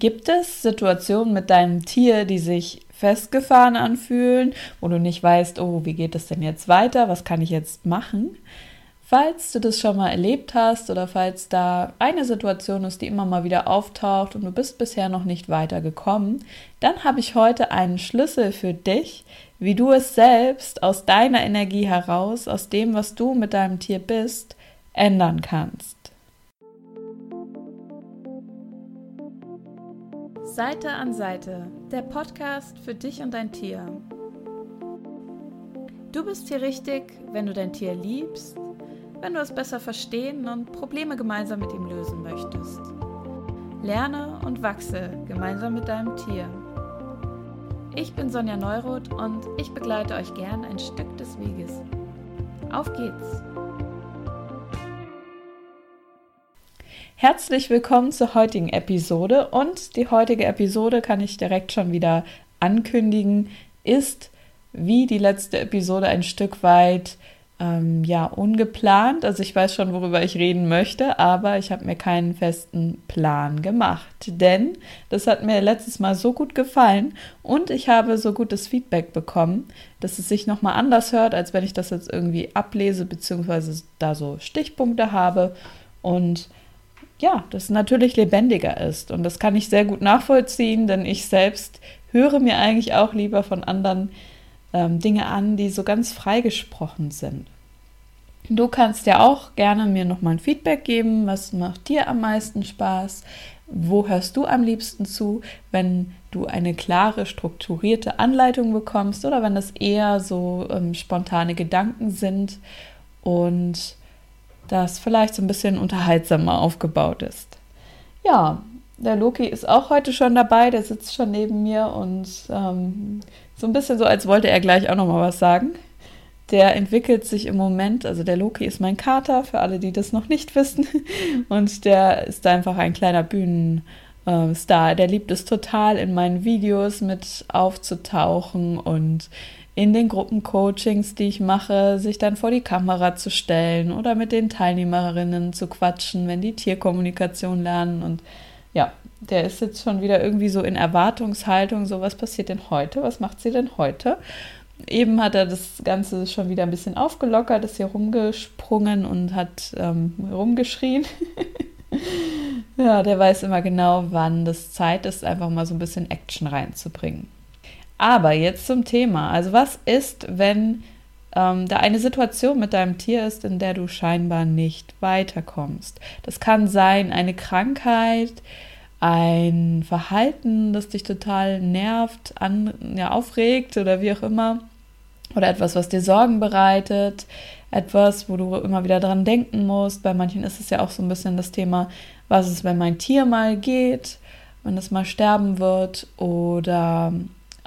Gibt es Situationen mit deinem Tier, die sich festgefahren anfühlen, wo du nicht weißt, oh, wie geht es denn jetzt weiter? Was kann ich jetzt machen? Falls du das schon mal erlebt hast oder falls da eine Situation ist, die immer mal wieder auftaucht und du bist bisher noch nicht weitergekommen, dann habe ich heute einen Schlüssel für dich, wie du es selbst aus deiner Energie heraus, aus dem, was du mit deinem Tier bist, ändern kannst. Seite an Seite, der Podcast für dich und dein Tier. Du bist hier richtig, wenn du dein Tier liebst wenn du es besser verstehen und Probleme gemeinsam mit ihm lösen möchtest. Lerne und wachse gemeinsam mit deinem Tier. Ich bin Sonja Neuroth und ich begleite euch gern ein Stück des Weges. Auf geht's! Herzlich willkommen zur heutigen Episode und die heutige Episode kann ich direkt schon wieder ankündigen, ist wie die letzte Episode ein Stück weit ähm, ja ungeplant. Also ich weiß schon, worüber ich reden möchte, aber ich habe mir keinen festen Plan gemacht. Denn das hat mir letztes Mal so gut gefallen und ich habe so gutes Feedback bekommen, dass es sich nochmal anders hört, als wenn ich das jetzt irgendwie ablese, beziehungsweise da so Stichpunkte habe. Und ja, das natürlich lebendiger ist. Und das kann ich sehr gut nachvollziehen, denn ich selbst höre mir eigentlich auch lieber von anderen ähm, Dinge an, die so ganz freigesprochen sind. Du kannst ja auch gerne mir nochmal ein Feedback geben, was macht dir am meisten Spaß, wo hörst du am liebsten zu, wenn du eine klare, strukturierte Anleitung bekommst oder wenn das eher so ähm, spontane Gedanken sind und das vielleicht so ein bisschen unterhaltsamer aufgebaut ist. Ja, der Loki ist auch heute schon dabei, der sitzt schon neben mir und ähm, so ein bisschen so, als wollte er gleich auch noch mal was sagen. Der entwickelt sich im Moment, also der Loki ist mein Kater, für alle, die das noch nicht wissen. Und der ist einfach ein kleiner Bühnenstar. Der liebt es total, in meinen Videos mit aufzutauchen und in den Gruppencoachings, die ich mache, sich dann vor die Kamera zu stellen oder mit den Teilnehmerinnen zu quatschen, wenn die Tierkommunikation lernen. Und ja, der ist jetzt schon wieder irgendwie so in Erwartungshaltung, so was passiert denn heute, was macht sie denn heute? Eben hat er das Ganze schon wieder ein bisschen aufgelockert, ist hier rumgesprungen und hat ähm, rumgeschrien. ja, der weiß immer genau, wann das Zeit ist, einfach mal so ein bisschen Action reinzubringen. Aber jetzt zum Thema. Also was ist, wenn ähm, da eine Situation mit deinem Tier ist, in der du scheinbar nicht weiterkommst? Das kann sein eine Krankheit, ein Verhalten, das dich total nervt, an, ja, aufregt oder wie auch immer. Oder etwas, was dir Sorgen bereitet, etwas, wo du immer wieder dran denken musst. Bei manchen ist es ja auch so ein bisschen das Thema, was ist, wenn mein Tier mal geht, wenn es mal sterben wird. Oder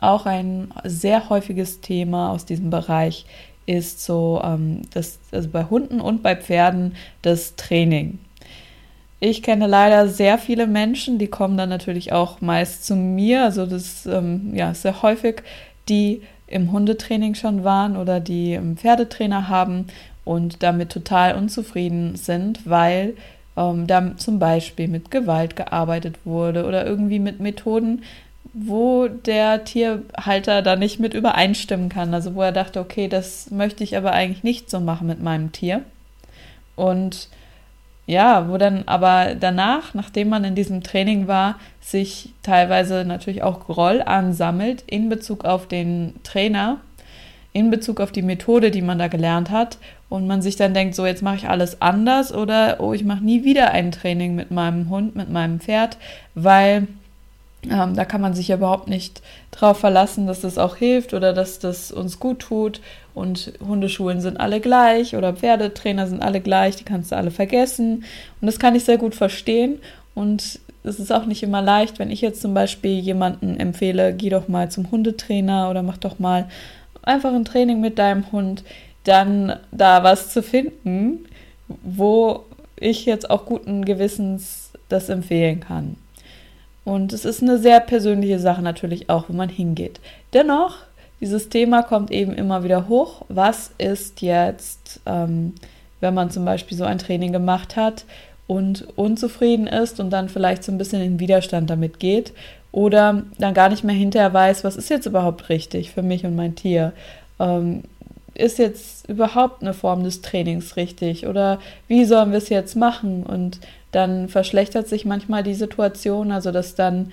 auch ein sehr häufiges Thema aus diesem Bereich ist so, ähm, das, also bei Hunden und bei Pferden, das Training. Ich kenne leider sehr viele Menschen, die kommen dann natürlich auch meist zu mir, also das ähm, ja sehr häufig, die im Hundetraining schon waren oder die einen Pferdetrainer haben und damit total unzufrieden sind, weil ähm, da zum Beispiel mit Gewalt gearbeitet wurde oder irgendwie mit Methoden, wo der Tierhalter da nicht mit übereinstimmen kann. Also wo er dachte, okay, das möchte ich aber eigentlich nicht so machen mit meinem Tier. Und ja, wo dann aber danach, nachdem man in diesem Training war, sich teilweise natürlich auch Groll ansammelt in Bezug auf den Trainer, in Bezug auf die Methode, die man da gelernt hat und man sich dann denkt, so jetzt mache ich alles anders oder oh, ich mache nie wieder ein Training mit meinem Hund, mit meinem Pferd, weil ähm, da kann man sich ja überhaupt nicht drauf verlassen, dass das auch hilft oder dass das uns gut tut. Und Hundeschulen sind alle gleich oder Pferdetrainer sind alle gleich, die kannst du alle vergessen. Und das kann ich sehr gut verstehen. Und es ist auch nicht immer leicht, wenn ich jetzt zum Beispiel jemanden empfehle, geh doch mal zum Hundetrainer oder mach doch mal einfach ein Training mit deinem Hund, dann da was zu finden, wo ich jetzt auch guten Gewissens das empfehlen kann. Und es ist eine sehr persönliche Sache natürlich auch, wo man hingeht. Dennoch, dieses Thema kommt eben immer wieder hoch. Was ist jetzt, ähm, wenn man zum Beispiel so ein Training gemacht hat und unzufrieden ist und dann vielleicht so ein bisschen in Widerstand damit geht oder dann gar nicht mehr hinterher weiß, was ist jetzt überhaupt richtig für mich und mein Tier. Ähm, ist jetzt überhaupt eine Form des Trainings richtig oder wie sollen wir es jetzt machen? Und dann verschlechtert sich manchmal die Situation, also dass dann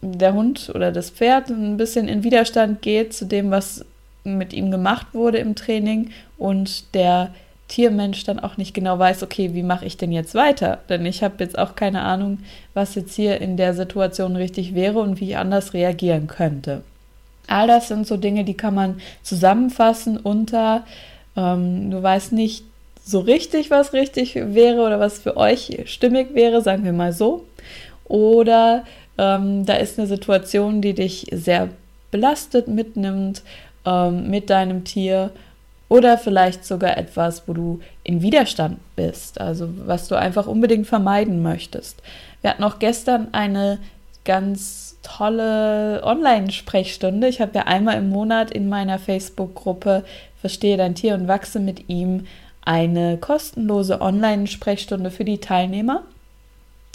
der Hund oder das Pferd ein bisschen in Widerstand geht zu dem, was mit ihm gemacht wurde im Training und der Tiermensch dann auch nicht genau weiß, okay, wie mache ich denn jetzt weiter? Denn ich habe jetzt auch keine Ahnung, was jetzt hier in der Situation richtig wäre und wie ich anders reagieren könnte. All das sind so Dinge, die kann man zusammenfassen unter, ähm, du weißt nicht so richtig, was richtig wäre oder was für euch stimmig wäre, sagen wir mal so. Oder ähm, da ist eine Situation, die dich sehr belastet, mitnimmt ähm, mit deinem Tier oder vielleicht sogar etwas, wo du in Widerstand bist, also was du einfach unbedingt vermeiden möchtest. Wir hatten auch gestern eine ganz tolle Online-Sprechstunde. Ich habe ja einmal im Monat in meiner Facebook-Gruppe Verstehe dein Tier und wachse mit ihm eine kostenlose Online-Sprechstunde für die Teilnehmer.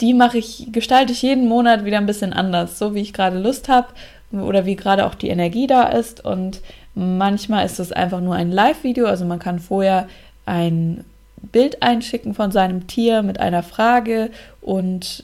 Die mache ich, gestalte ich jeden Monat wieder ein bisschen anders, so wie ich gerade Lust habe oder wie gerade auch die Energie da ist. Und manchmal ist es einfach nur ein Live-Video, also man kann vorher ein Bild einschicken von seinem Tier mit einer Frage und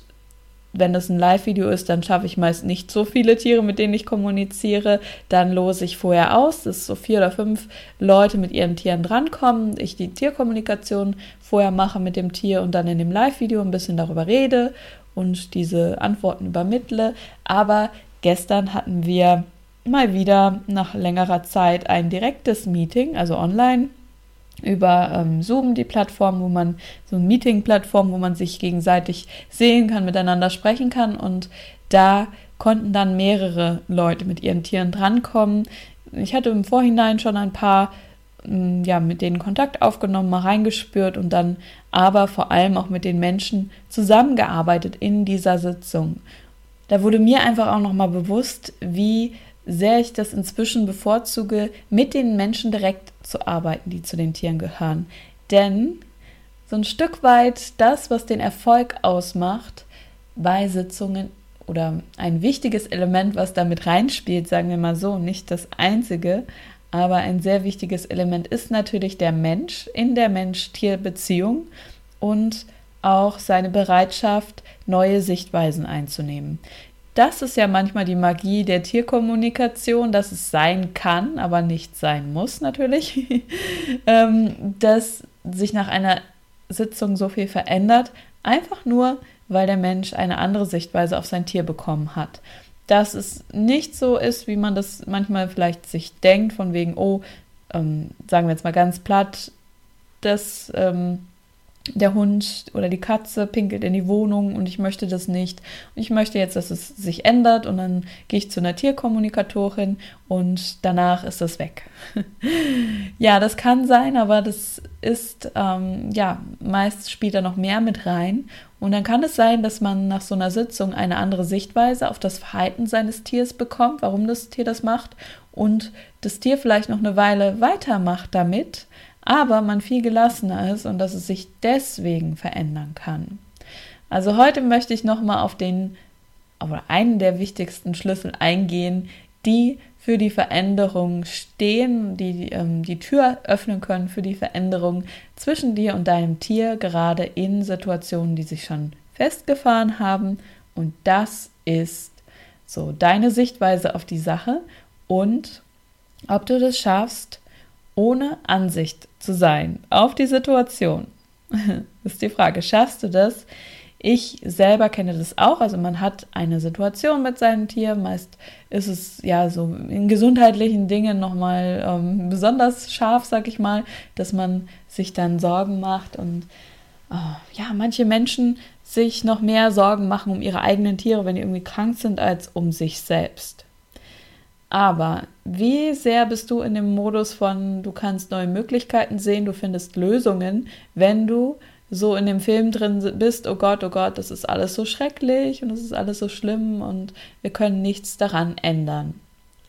wenn das ein Live-Video ist, dann schaffe ich meist nicht so viele Tiere, mit denen ich kommuniziere. Dann lose ich vorher aus, dass so vier oder fünf Leute mit ihren Tieren drankommen. Ich die Tierkommunikation vorher mache mit dem Tier und dann in dem Live-Video ein bisschen darüber rede und diese Antworten übermittle. Aber gestern hatten wir mal wieder nach längerer Zeit ein direktes Meeting, also online über ähm, Zoom, die Plattform, wo man, so eine Meeting-Plattform, wo man sich gegenseitig sehen kann, miteinander sprechen kann. Und da konnten dann mehrere Leute mit ihren Tieren drankommen. Ich hatte im Vorhinein schon ein paar, mm, ja, mit denen Kontakt aufgenommen, mal reingespürt und dann aber vor allem auch mit den Menschen zusammengearbeitet in dieser Sitzung. Da wurde mir einfach auch nochmal bewusst, wie sehr ich das inzwischen bevorzuge, mit den Menschen direkt zu arbeiten, die zu den Tieren gehören. Denn so ein Stück weit das, was den Erfolg ausmacht bei Sitzungen oder ein wichtiges Element, was damit reinspielt, sagen wir mal so, nicht das einzige, aber ein sehr wichtiges Element ist natürlich der Mensch in der Mensch-Tier-Beziehung und auch seine Bereitschaft, neue Sichtweisen einzunehmen. Das ist ja manchmal die Magie der Tierkommunikation, dass es sein kann, aber nicht sein muss natürlich, ähm, dass sich nach einer Sitzung so viel verändert, einfach nur, weil der Mensch eine andere Sichtweise auf sein Tier bekommen hat. Dass es nicht so ist, wie man das manchmal vielleicht sich denkt, von wegen, oh, ähm, sagen wir jetzt mal ganz platt, das ähm, der Hund oder die Katze pinkelt in die Wohnung und ich möchte das nicht. Ich möchte jetzt, dass es sich ändert und dann gehe ich zu einer Tierkommunikatorin und danach ist das weg. ja, das kann sein, aber das ist, ähm, ja, meist spielt da noch mehr mit rein. Und dann kann es sein, dass man nach so einer Sitzung eine andere Sichtweise auf das Verhalten seines Tiers bekommt, warum das Tier das macht und das Tier vielleicht noch eine Weile weitermacht damit aber man viel gelassener ist und dass es sich deswegen verändern kann. Also heute möchte ich nochmal auf den, oder einen der wichtigsten Schlüssel eingehen, die für die Veränderung stehen, die ähm, die Tür öffnen können für die Veränderung zwischen dir und deinem Tier, gerade in Situationen, die sich schon festgefahren haben. Und das ist so deine Sichtweise auf die Sache und ob du das schaffst, ohne Ansicht zu sein auf die Situation. Ist die Frage, schaffst du das? Ich selber kenne das auch. Also man hat eine Situation mit seinem Tier. Meist ist es ja so in gesundheitlichen Dingen nochmal ähm, besonders scharf, sag ich mal, dass man sich dann Sorgen macht und oh, ja, manche Menschen sich noch mehr Sorgen machen um ihre eigenen Tiere, wenn die irgendwie krank sind, als um sich selbst. Aber wie sehr bist du in dem Modus von, du kannst neue Möglichkeiten sehen, du findest Lösungen, wenn du so in dem Film drin bist, oh Gott, oh Gott, das ist alles so schrecklich und das ist alles so schlimm und wir können nichts daran ändern.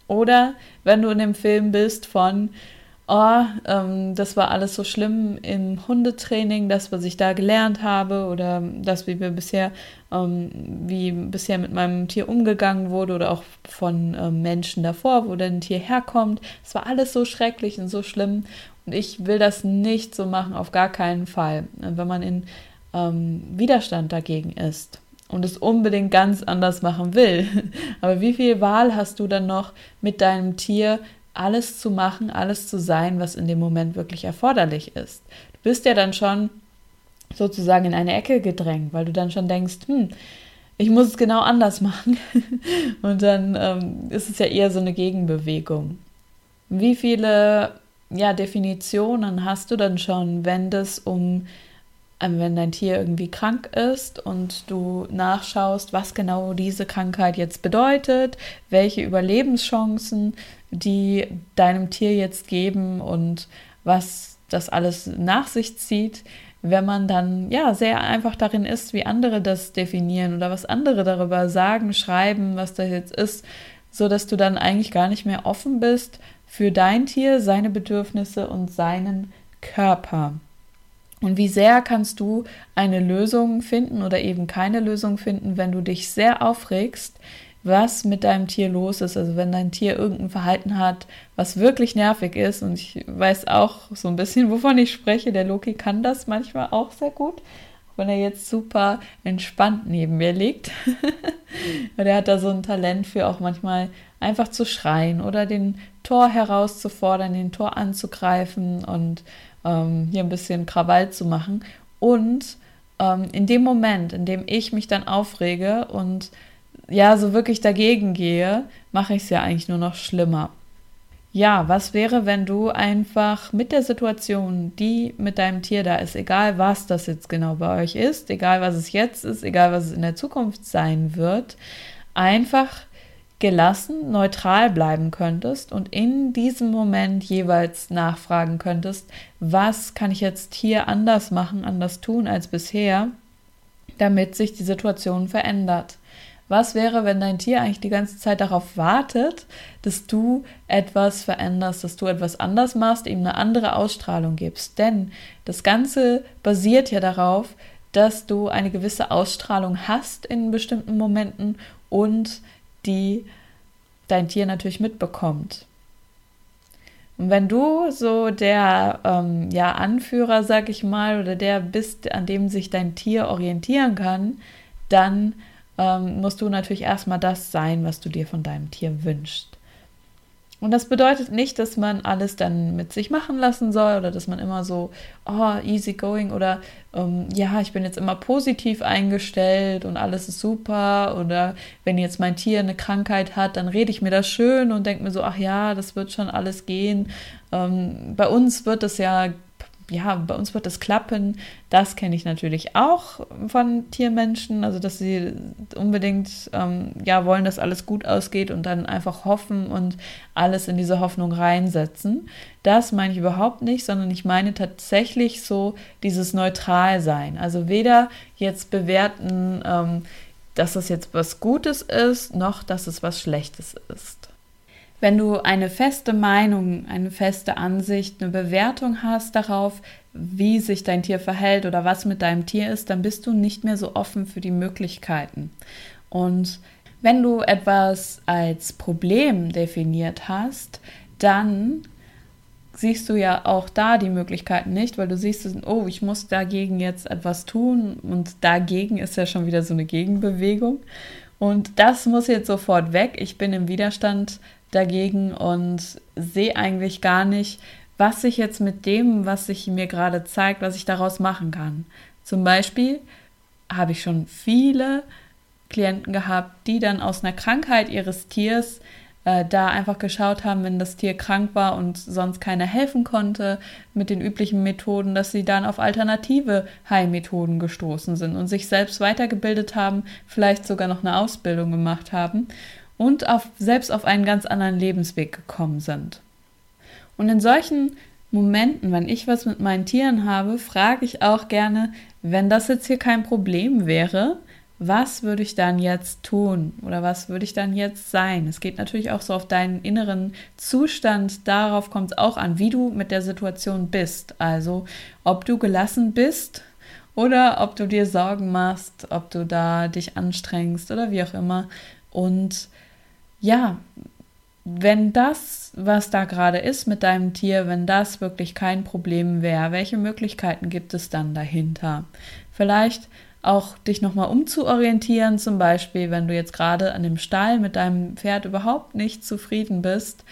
Oder wenn du in dem Film bist von, oh, ähm, das war alles so schlimm im Hundetraining, das, was ich da gelernt habe oder das, wie wir bisher, ähm, wie bisher mit meinem Tier umgegangen wurde oder auch von ähm, Menschen davor, wo dann ein Tier herkommt. Es war alles so schrecklich und so schlimm und ich will das nicht so machen, auf gar keinen Fall. Wenn man in ähm, Widerstand dagegen ist und es unbedingt ganz anders machen will, aber wie viel Wahl hast du dann noch mit deinem Tier, alles zu machen, alles zu sein, was in dem Moment wirklich erforderlich ist. Du bist ja dann schon sozusagen in eine Ecke gedrängt, weil du dann schon denkst, hm, ich muss es genau anders machen. Und dann ähm, ist es ja eher so eine Gegenbewegung. Wie viele ja, Definitionen hast du dann schon, wenn das um wenn dein Tier irgendwie krank ist und du nachschaust, was genau diese Krankheit jetzt bedeutet, welche Überlebenschancen die deinem Tier jetzt geben und was das alles nach sich zieht, wenn man dann ja sehr einfach darin ist, wie andere das definieren oder was andere darüber sagen, schreiben, was das jetzt ist, so dass du dann eigentlich gar nicht mehr offen bist für dein Tier, seine Bedürfnisse und seinen Körper. Und wie sehr kannst du eine Lösung finden oder eben keine Lösung finden, wenn du dich sehr aufregst, was mit deinem Tier los ist. Also wenn dein Tier irgendein Verhalten hat, was wirklich nervig ist. Und ich weiß auch so ein bisschen, wovon ich spreche. Der Loki kann das manchmal auch sehr gut. Wenn er jetzt super entspannt neben mir liegt. Und er hat da so ein Talent für auch manchmal einfach zu schreien oder den Tor herauszufordern, den Tor anzugreifen und ähm, hier ein bisschen Krawall zu machen. Und ähm, in dem Moment, in dem ich mich dann aufrege und ja, so wirklich dagegen gehe, mache ich es ja eigentlich nur noch schlimmer. Ja, was wäre, wenn du einfach mit der Situation, die mit deinem Tier da ist, egal was das jetzt genau bei euch ist, egal was es jetzt ist, egal was es in der Zukunft sein wird, einfach gelassen, neutral bleiben könntest und in diesem Moment jeweils nachfragen könntest, was kann ich jetzt hier anders machen, anders tun als bisher, damit sich die Situation verändert. Was wäre, wenn dein Tier eigentlich die ganze Zeit darauf wartet, dass du etwas veränderst, dass du etwas anders machst, ihm eine andere Ausstrahlung gibst? Denn das Ganze basiert ja darauf, dass du eine gewisse Ausstrahlung hast in bestimmten Momenten und die dein Tier natürlich mitbekommt. Und wenn du so der ähm, ja, Anführer, sag ich mal, oder der bist, an dem sich dein Tier orientieren kann, dann ähm, musst du natürlich erstmal das sein, was du dir von deinem Tier wünschst. Und das bedeutet nicht, dass man alles dann mit sich machen lassen soll oder dass man immer so, oh, easy going oder ähm, ja, ich bin jetzt immer positiv eingestellt und alles ist super oder wenn jetzt mein Tier eine Krankheit hat, dann rede ich mir das schön und denke mir so, ach ja, das wird schon alles gehen. Ähm, bei uns wird es ja ja, bei uns wird das klappen. Das kenne ich natürlich auch von Tiermenschen, also dass sie unbedingt ähm, ja wollen, dass alles gut ausgeht und dann einfach hoffen und alles in diese Hoffnung reinsetzen. Das meine ich überhaupt nicht, sondern ich meine tatsächlich so dieses Neutralsein. Also weder jetzt bewerten, ähm, dass das jetzt was Gutes ist, noch dass es was Schlechtes ist. Wenn du eine feste Meinung, eine feste Ansicht, eine Bewertung hast darauf, wie sich dein Tier verhält oder was mit deinem Tier ist, dann bist du nicht mehr so offen für die Möglichkeiten. Und wenn du etwas als Problem definiert hast, dann siehst du ja auch da die Möglichkeiten nicht, weil du siehst, oh, ich muss dagegen jetzt etwas tun und dagegen ist ja schon wieder so eine Gegenbewegung. Und das muss jetzt sofort weg. Ich bin im Widerstand dagegen und sehe eigentlich gar nicht, was ich jetzt mit dem, was sich mir gerade zeigt, was ich daraus machen kann. Zum Beispiel habe ich schon viele Klienten gehabt, die dann aus einer Krankheit ihres Tiers äh, da einfach geschaut haben, wenn das Tier krank war und sonst keiner helfen konnte mit den üblichen Methoden, dass sie dann auf alternative Heilmethoden gestoßen sind und sich selbst weitergebildet haben, vielleicht sogar noch eine Ausbildung gemacht haben und auf, selbst auf einen ganz anderen Lebensweg gekommen sind. Und in solchen Momenten, wenn ich was mit meinen Tieren habe, frage ich auch gerne, wenn das jetzt hier kein Problem wäre, was würde ich dann jetzt tun oder was würde ich dann jetzt sein? Es geht natürlich auch so auf deinen inneren Zustand, darauf kommt es auch an, wie du mit der Situation bist. Also ob du gelassen bist oder ob du dir Sorgen machst, ob du da dich anstrengst oder wie auch immer. Und ja, wenn das, was da gerade ist mit deinem Tier, wenn das wirklich kein Problem wäre, welche Möglichkeiten gibt es dann dahinter? Vielleicht auch dich nochmal umzuorientieren, zum Beispiel, wenn du jetzt gerade an dem Stall mit deinem Pferd überhaupt nicht zufrieden bist,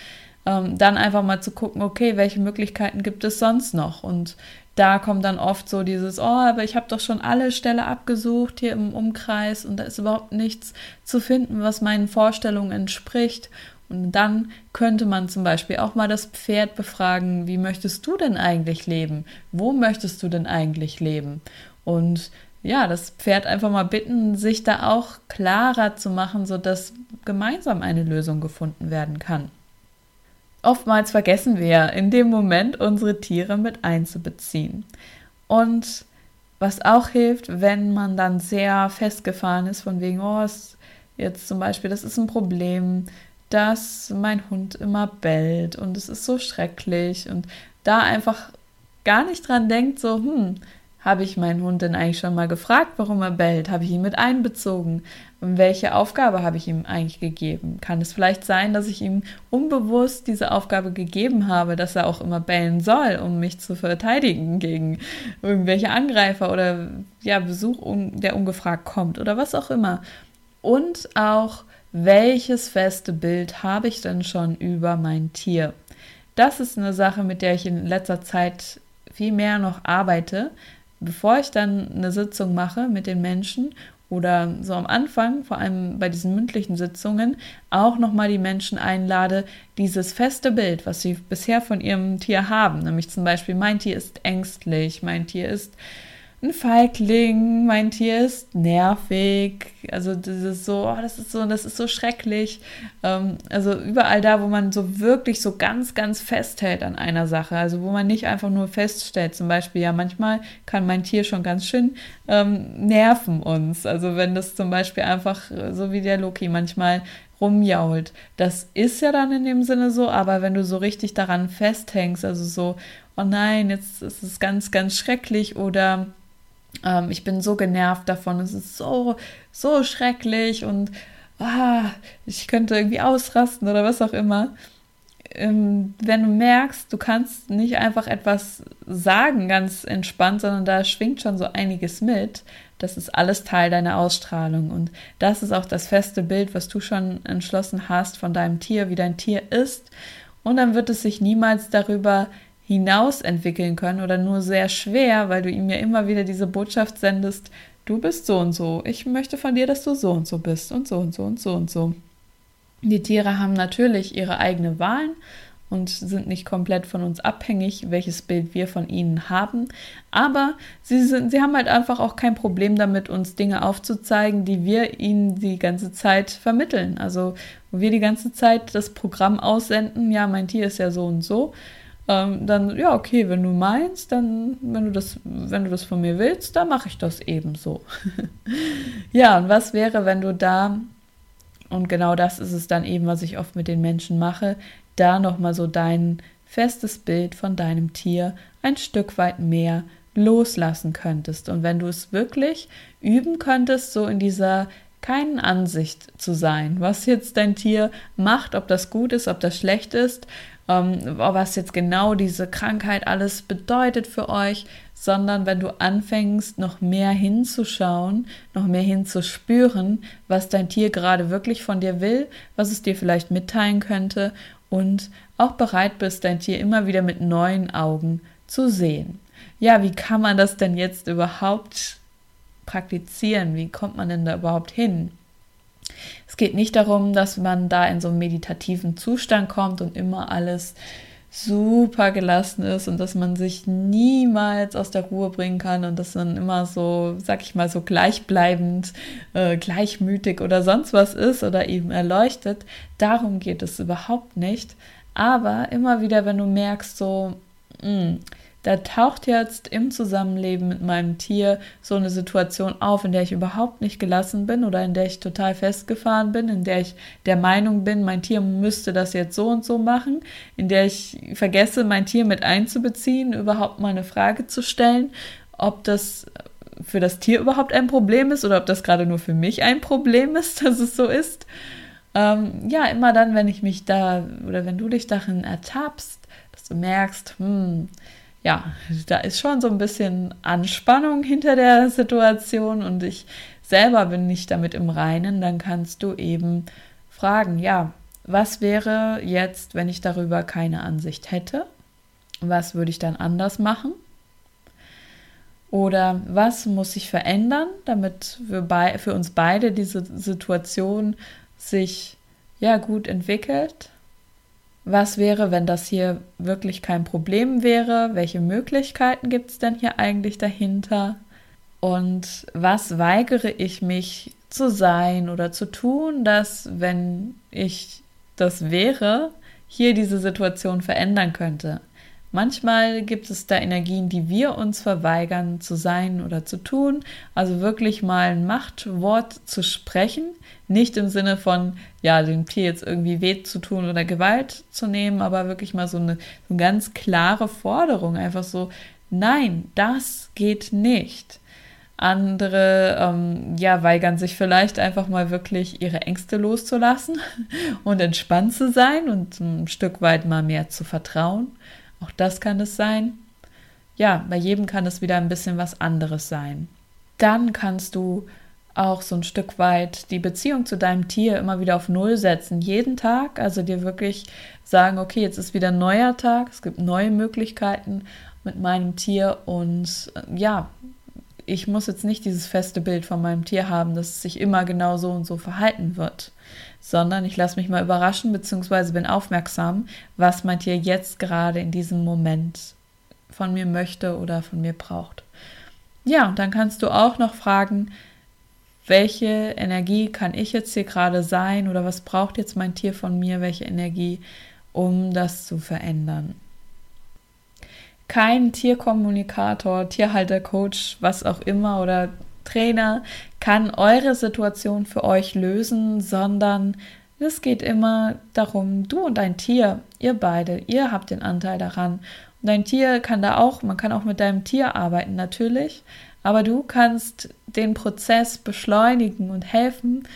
ähm, dann einfach mal zu gucken, okay, welche Möglichkeiten gibt es sonst noch? Und da kommt dann oft so dieses, oh, aber ich habe doch schon alle Ställe abgesucht hier im Umkreis und da ist überhaupt nichts zu finden, was meinen Vorstellungen entspricht. Und dann könnte man zum Beispiel auch mal das Pferd befragen, wie möchtest du denn eigentlich leben? Wo möchtest du denn eigentlich leben? Und ja, das Pferd einfach mal bitten, sich da auch klarer zu machen, sodass gemeinsam eine Lösung gefunden werden kann. Oftmals vergessen wir in dem Moment, unsere Tiere mit einzubeziehen. Und was auch hilft, wenn man dann sehr festgefahren ist, von wegen, oh, jetzt zum Beispiel, das ist ein Problem, dass mein Hund immer bellt und es ist so schrecklich und da einfach gar nicht dran denkt, so, hm, habe ich meinen Hund denn eigentlich schon mal gefragt, warum er bellt? Habe ich ihn mit einbezogen? Welche Aufgabe habe ich ihm eigentlich gegeben? Kann es vielleicht sein, dass ich ihm unbewusst diese Aufgabe gegeben habe, dass er auch immer bellen soll, um mich zu verteidigen gegen irgendwelche Angreifer oder ja, Besuch, der ungefragt kommt oder was auch immer? Und auch, welches feste Bild habe ich denn schon über mein Tier? Das ist eine Sache, mit der ich in letzter Zeit viel mehr noch arbeite, bevor ich dann eine Sitzung mache mit den Menschen oder so am Anfang, vor allem bei diesen mündlichen Sitzungen, auch nochmal die Menschen einlade, dieses feste Bild, was sie bisher von ihrem Tier haben, nämlich zum Beispiel, mein Tier ist ängstlich, mein Tier ist ein Feigling, mein Tier ist nervig. Also das ist so, oh, das ist so, das ist so schrecklich. Ähm, also überall da, wo man so wirklich so ganz, ganz festhält an einer Sache. Also wo man nicht einfach nur feststellt, zum Beispiel, ja, manchmal kann mein Tier schon ganz schön ähm, nerven uns. Also wenn das zum Beispiel einfach, so wie der Loki manchmal rumjault. Das ist ja dann in dem Sinne so, aber wenn du so richtig daran festhängst, also so, oh nein, jetzt ist es ganz, ganz schrecklich oder ähm, ich bin so genervt davon, es ist so, so schrecklich und ah, ich könnte irgendwie ausrasten oder was auch immer. Ähm, wenn du merkst, du kannst nicht einfach etwas sagen, ganz entspannt, sondern da schwingt schon so einiges mit, das ist alles Teil deiner Ausstrahlung. Und das ist auch das feste Bild, was du schon entschlossen hast von deinem Tier, wie dein Tier ist. Und dann wird es sich niemals darüber hinaus entwickeln können oder nur sehr schwer, weil du ihm ja immer wieder diese Botschaft sendest, du bist so und so, ich möchte von dir, dass du so und so bist und so und so und so und so. Die Tiere haben natürlich ihre eigene Wahlen und sind nicht komplett von uns abhängig, welches Bild wir von ihnen haben. Aber sie, sind, sie haben halt einfach auch kein Problem damit, uns Dinge aufzuzeigen, die wir ihnen die ganze Zeit vermitteln. Also, wir die ganze Zeit das Programm aussenden, ja, mein Tier ist ja so und so ähm, dann, ja, okay, wenn du meinst, dann, wenn du das, wenn du das von mir willst, dann mache ich das ebenso. ja, und was wäre, wenn du da, und genau das ist es dann eben, was ich oft mit den Menschen mache, da nochmal so dein festes Bild von deinem Tier ein Stück weit mehr loslassen könntest. Und wenn du es wirklich üben könntest, so in dieser keinen Ansicht zu sein, was jetzt dein Tier macht, ob das gut ist, ob das schlecht ist, ähm, was jetzt genau diese Krankheit alles bedeutet für euch, sondern wenn du anfängst, noch mehr hinzuschauen, noch mehr hinzuspüren, was dein Tier gerade wirklich von dir will, was es dir vielleicht mitteilen könnte und auch bereit bist, dein Tier immer wieder mit neuen Augen zu sehen. Ja, wie kann man das denn jetzt überhaupt praktizieren? Wie kommt man denn da überhaupt hin? Es geht nicht darum, dass man da in so einen meditativen Zustand kommt und immer alles super gelassen ist und dass man sich niemals aus der Ruhe bringen kann und dass man immer so, sag ich mal, so gleichbleibend, äh, gleichmütig oder sonst was ist oder eben erleuchtet. Darum geht es überhaupt nicht. Aber immer wieder, wenn du merkst, so, mh, hm, da taucht jetzt im Zusammenleben mit meinem Tier so eine Situation auf, in der ich überhaupt nicht gelassen bin oder in der ich total festgefahren bin, in der ich der Meinung bin, mein Tier müsste das jetzt so und so machen, in der ich vergesse, mein Tier mit einzubeziehen, überhaupt mal eine Frage zu stellen, ob das für das Tier überhaupt ein Problem ist oder ob das gerade nur für mich ein Problem ist, dass es so ist. Ähm, ja, immer dann, wenn ich mich da oder wenn du dich darin ertappst, dass du merkst, hm, ja, da ist schon so ein bisschen Anspannung hinter der Situation und ich selber bin nicht damit im Reinen, dann kannst du eben fragen, ja, was wäre jetzt, wenn ich darüber keine Ansicht hätte? Was würde ich dann anders machen? Oder was muss sich verändern, damit für, für uns beide diese Situation sich ja gut entwickelt? Was wäre, wenn das hier wirklich kein Problem wäre? Welche Möglichkeiten gibt es denn hier eigentlich dahinter? Und was weigere ich mich zu sein oder zu tun, dass, wenn ich das wäre, hier diese Situation verändern könnte? Manchmal gibt es da Energien, die wir uns verweigern zu sein oder zu tun. Also wirklich mal ein Machtwort zu sprechen. Nicht im Sinne von, ja, dem Tier jetzt irgendwie weh zu tun oder Gewalt zu nehmen, aber wirklich mal so eine, so eine ganz klare Forderung. Einfach so, nein, das geht nicht. Andere ähm, ja, weigern sich vielleicht einfach mal wirklich ihre Ängste loszulassen und entspannt zu sein und ein Stück weit mal mehr zu vertrauen. Auch das kann es sein. Ja, bei jedem kann es wieder ein bisschen was anderes sein. Dann kannst du auch so ein Stück weit die Beziehung zu deinem Tier immer wieder auf Null setzen. Jeden Tag, also dir wirklich sagen, okay, jetzt ist wieder ein neuer Tag, es gibt neue Möglichkeiten mit meinem Tier und äh, ja, ich muss jetzt nicht dieses feste Bild von meinem Tier haben, dass es sich immer genau so und so verhalten wird sondern ich lasse mich mal überraschen bzw. bin aufmerksam, was mein Tier jetzt gerade in diesem Moment von mir möchte oder von mir braucht. Ja, und dann kannst du auch noch fragen, welche Energie kann ich jetzt hier gerade sein oder was braucht jetzt mein Tier von mir, welche Energie, um das zu verändern. Kein Tierkommunikator, Tierhaltercoach, was auch immer oder Trainer kann eure Situation für euch lösen, sondern es geht immer darum, du und dein Tier, ihr beide, ihr habt den Anteil daran. Und dein Tier kann da auch, man kann auch mit deinem Tier arbeiten natürlich, aber du kannst den Prozess beschleunigen und helfen,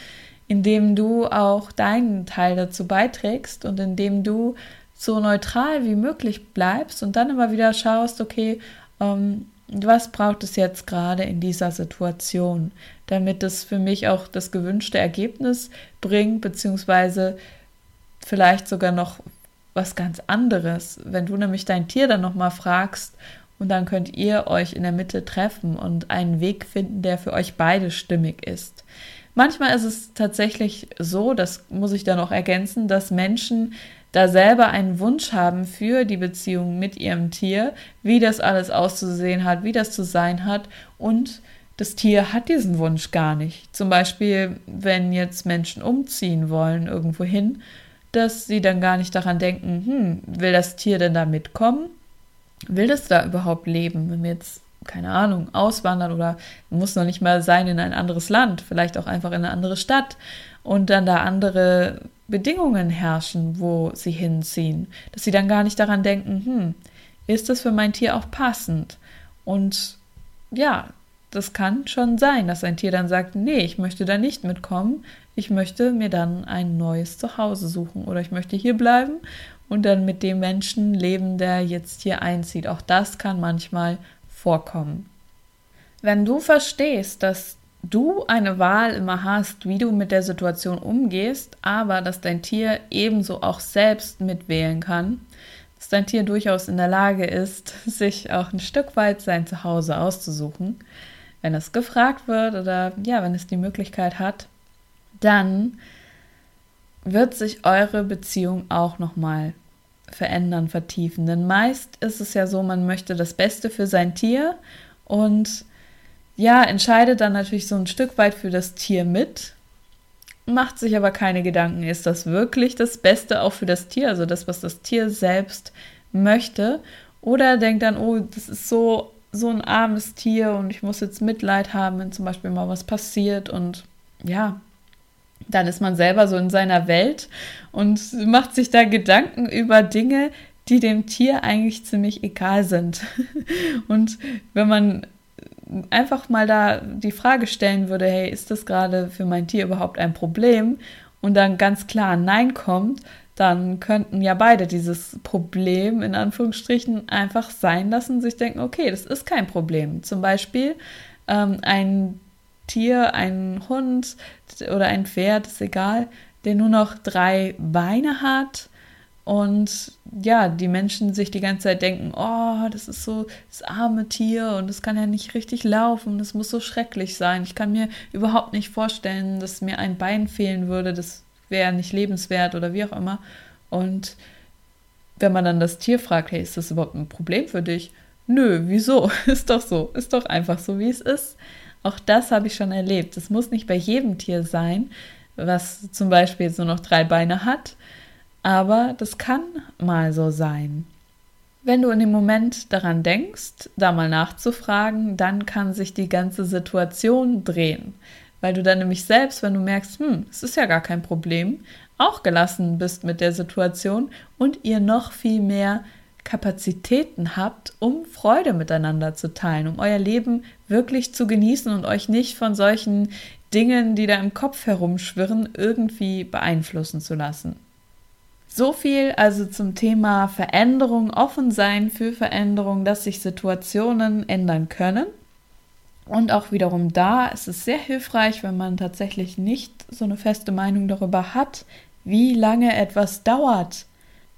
indem du auch deinen Teil dazu beiträgst und indem du so neutral wie möglich bleibst und dann immer wieder schaust, okay, ähm, was braucht es jetzt gerade in dieser Situation, damit es für mich auch das gewünschte Ergebnis bringt, beziehungsweise vielleicht sogar noch was ganz anderes. Wenn du nämlich dein Tier dann nochmal fragst und dann könnt ihr euch in der Mitte treffen und einen Weg finden, der für euch beide stimmig ist. Manchmal ist es tatsächlich so, das muss ich dann noch ergänzen, dass Menschen da selber einen Wunsch haben für die Beziehung mit ihrem Tier, wie das alles auszusehen hat, wie das zu sein hat und das Tier hat diesen Wunsch gar nicht. Zum Beispiel, wenn jetzt Menschen umziehen wollen irgendwo hin, dass sie dann gar nicht daran denken, hm, will das Tier denn da mitkommen? Will das da überhaupt leben? Wenn wir jetzt, keine Ahnung, auswandern oder muss noch nicht mal sein in ein anderes Land, vielleicht auch einfach in eine andere Stadt und dann da andere Bedingungen herrschen, wo sie hinziehen, dass sie dann gar nicht daran denken, hm, ist das für mein Tier auch passend? Und ja, das kann schon sein, dass ein Tier dann sagt, nee, ich möchte da nicht mitkommen, ich möchte mir dann ein neues Zuhause suchen oder ich möchte hier bleiben und dann mit dem Menschen leben, der jetzt hier einzieht. Auch das kann manchmal vorkommen. Wenn du verstehst, dass du eine Wahl immer hast, wie du mit der Situation umgehst, aber dass dein Tier ebenso auch selbst mitwählen kann, dass dein Tier durchaus in der Lage ist, sich auch ein Stück weit sein Zuhause auszusuchen, wenn es gefragt wird oder ja, wenn es die Möglichkeit hat, dann wird sich eure Beziehung auch noch mal verändern, vertiefen. Denn meist ist es ja so, man möchte das Beste für sein Tier und ja, entscheidet dann natürlich so ein Stück weit für das Tier mit, macht sich aber keine Gedanken, ist das wirklich das Beste auch für das Tier, also das, was das Tier selbst möchte. Oder denkt dann, oh, das ist so, so ein armes Tier und ich muss jetzt Mitleid haben, wenn zum Beispiel mal was passiert und ja, dann ist man selber so in seiner Welt und macht sich da Gedanken über Dinge, die dem Tier eigentlich ziemlich egal sind. Und wenn man einfach mal da die Frage stellen würde, hey, ist das gerade für mein Tier überhaupt ein Problem? Und dann ganz klar Nein kommt, dann könnten ja beide dieses Problem in Anführungsstrichen einfach sein lassen, sich denken, okay, das ist kein Problem. Zum Beispiel ähm, ein Tier, ein Hund oder ein Pferd, ist egal, der nur noch drei Beine hat, und ja, die Menschen sich die ganze Zeit denken, oh, das ist so das arme Tier und es kann ja nicht richtig laufen, das muss so schrecklich sein. Ich kann mir überhaupt nicht vorstellen, dass mir ein Bein fehlen würde, das wäre nicht lebenswert oder wie auch immer. Und wenn man dann das Tier fragt, hey, ist das überhaupt ein Problem für dich? Nö, wieso? Ist doch so, ist doch einfach so, wie es ist. Auch das habe ich schon erlebt. Es muss nicht bei jedem Tier sein, was zum Beispiel jetzt nur noch drei Beine hat aber das kann mal so sein. Wenn du in dem Moment daran denkst, da mal nachzufragen, dann kann sich die ganze Situation drehen, weil du dann nämlich selbst, wenn du merkst, hm, es ist ja gar kein Problem, auch gelassen bist mit der Situation und ihr noch viel mehr Kapazitäten habt, um Freude miteinander zu teilen, um euer Leben wirklich zu genießen und euch nicht von solchen Dingen, die da im Kopf herumschwirren, irgendwie beeinflussen zu lassen. So viel also zum Thema Veränderung, offen sein für Veränderung, dass sich Situationen ändern können. Und auch wiederum da ist es sehr hilfreich, wenn man tatsächlich nicht so eine feste Meinung darüber hat, wie lange etwas dauert,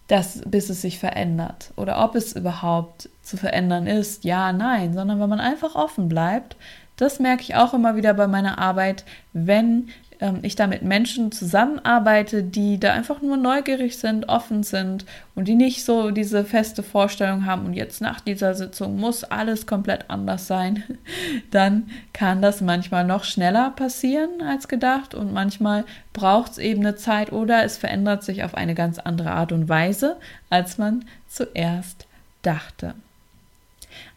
dass, bis es sich verändert oder ob es überhaupt zu verändern ist, ja, nein, sondern wenn man einfach offen bleibt. Das merke ich auch immer wieder bei meiner Arbeit, wenn ähm, ich da mit Menschen zusammenarbeite, die da einfach nur neugierig sind, offen sind und die nicht so diese feste Vorstellung haben und jetzt nach dieser Sitzung muss alles komplett anders sein, dann kann das manchmal noch schneller passieren als gedacht und manchmal braucht es eben eine Zeit oder es verändert sich auf eine ganz andere Art und Weise, als man zuerst dachte.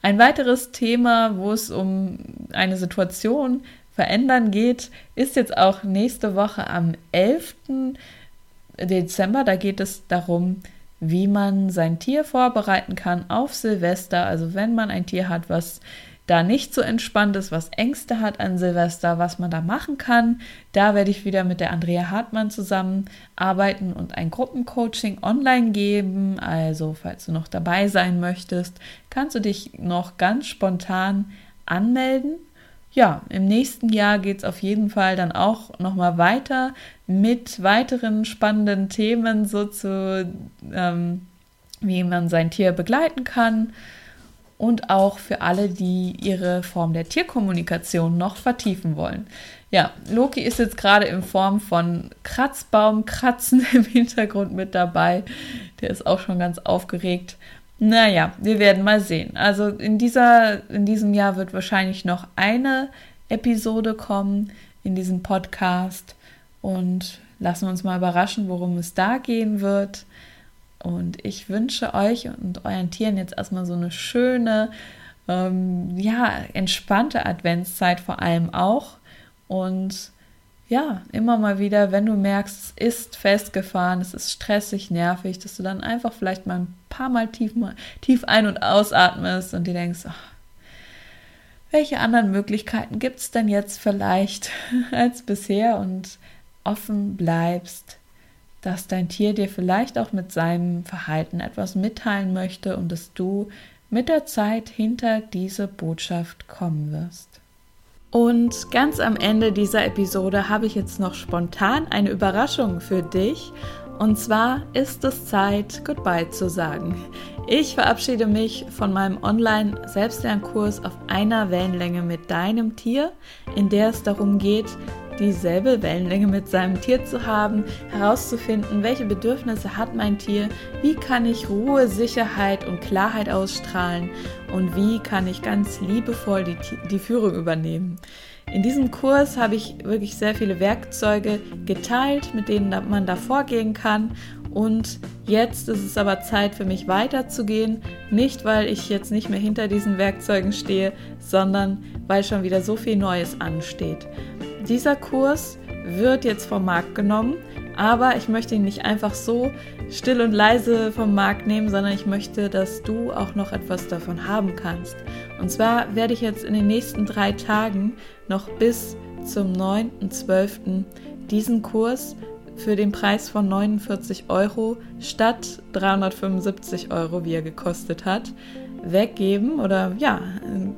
Ein weiteres Thema, wo es um eine Situation verändern geht, ist jetzt auch nächste Woche am 11. Dezember. Da geht es darum, wie man sein Tier vorbereiten kann auf Silvester. Also wenn man ein Tier hat, was da nicht so entspannt ist, was Ängste hat an Silvester, was man da machen kann. Da werde ich wieder mit der Andrea Hartmann zusammenarbeiten und ein Gruppencoaching online geben. Also falls du noch dabei sein möchtest, kannst du dich noch ganz spontan anmelden ja, im nächsten Jahr geht es auf jeden Fall dann auch nochmal weiter mit weiteren spannenden Themen, so zu, ähm, wie man sein Tier begleiten kann und auch für alle, die ihre Form der Tierkommunikation noch vertiefen wollen. Ja, Loki ist jetzt gerade in Form von Kratzbaumkratzen im Hintergrund mit dabei. Der ist auch schon ganz aufgeregt. Naja, wir werden mal sehen. Also in, dieser, in diesem Jahr wird wahrscheinlich noch eine Episode kommen in diesem Podcast und lassen wir uns mal überraschen, worum es da gehen wird. Und ich wünsche euch und euren Tieren jetzt erstmal so eine schöne, ähm, ja, entspannte Adventszeit vor allem auch. Und ja, immer mal wieder, wenn du merkst, es ist festgefahren, es ist stressig, nervig, dass du dann einfach vielleicht mal ein paar Mal tief, mal, tief ein- und ausatmest und dir denkst, ach, welche anderen Möglichkeiten gibt es denn jetzt vielleicht als bisher und offen bleibst, dass dein Tier dir vielleicht auch mit seinem Verhalten etwas mitteilen möchte und dass du mit der Zeit hinter diese Botschaft kommen wirst. Und ganz am Ende dieser Episode habe ich jetzt noch spontan eine Überraschung für dich. Und zwar ist es Zeit, Goodbye zu sagen. Ich verabschiede mich von meinem Online-Selbstlernkurs auf einer Wellenlänge mit deinem Tier, in der es darum geht, dieselbe Wellenlänge mit seinem Tier zu haben, herauszufinden, welche Bedürfnisse hat mein Tier, wie kann ich Ruhe, Sicherheit und Klarheit ausstrahlen und wie kann ich ganz liebevoll die, die Führung übernehmen. In diesem Kurs habe ich wirklich sehr viele Werkzeuge geteilt, mit denen man da vorgehen kann Und jetzt ist es aber Zeit für mich weiterzugehen. Nicht, weil ich jetzt nicht mehr hinter diesen Werkzeugen stehe, sondern weil schon wieder so viel Neues ansteht. Dieser Kurs wird jetzt vom Markt genommen, aber ich möchte ihn nicht einfach so still und leise vom Markt nehmen, sondern ich möchte, dass du auch noch etwas davon haben kannst. Und zwar werde ich jetzt in den nächsten drei Tagen noch bis zum 9.12. diesen Kurs für den Preis von 49 Euro statt 375 Euro, wie er gekostet hat, weggeben oder ja,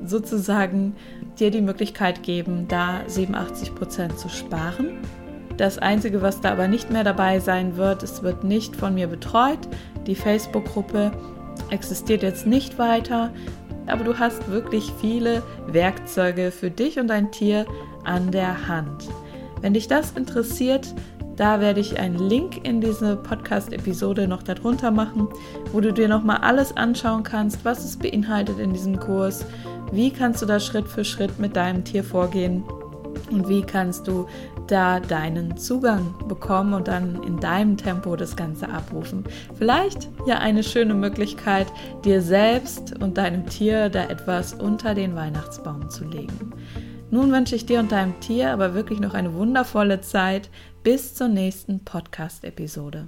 sozusagen dir die Möglichkeit geben, da 87 Prozent zu sparen. Das Einzige, was da aber nicht mehr dabei sein wird, es wird nicht von mir betreut. Die Facebook-Gruppe existiert jetzt nicht weiter, aber du hast wirklich viele Werkzeuge für dich und dein Tier an der Hand. Wenn dich das interessiert, da werde ich einen Link in diese Podcast-Episode noch darunter machen, wo du dir nochmal alles anschauen kannst, was es beinhaltet in diesem Kurs, wie kannst du da Schritt für Schritt mit deinem Tier vorgehen und wie kannst du da deinen Zugang bekommen und dann in deinem Tempo das Ganze abrufen. Vielleicht ja eine schöne Möglichkeit, dir selbst und deinem Tier da etwas unter den Weihnachtsbaum zu legen. Nun wünsche ich dir und deinem Tier aber wirklich noch eine wundervolle Zeit bis zur nächsten Podcast-Episode.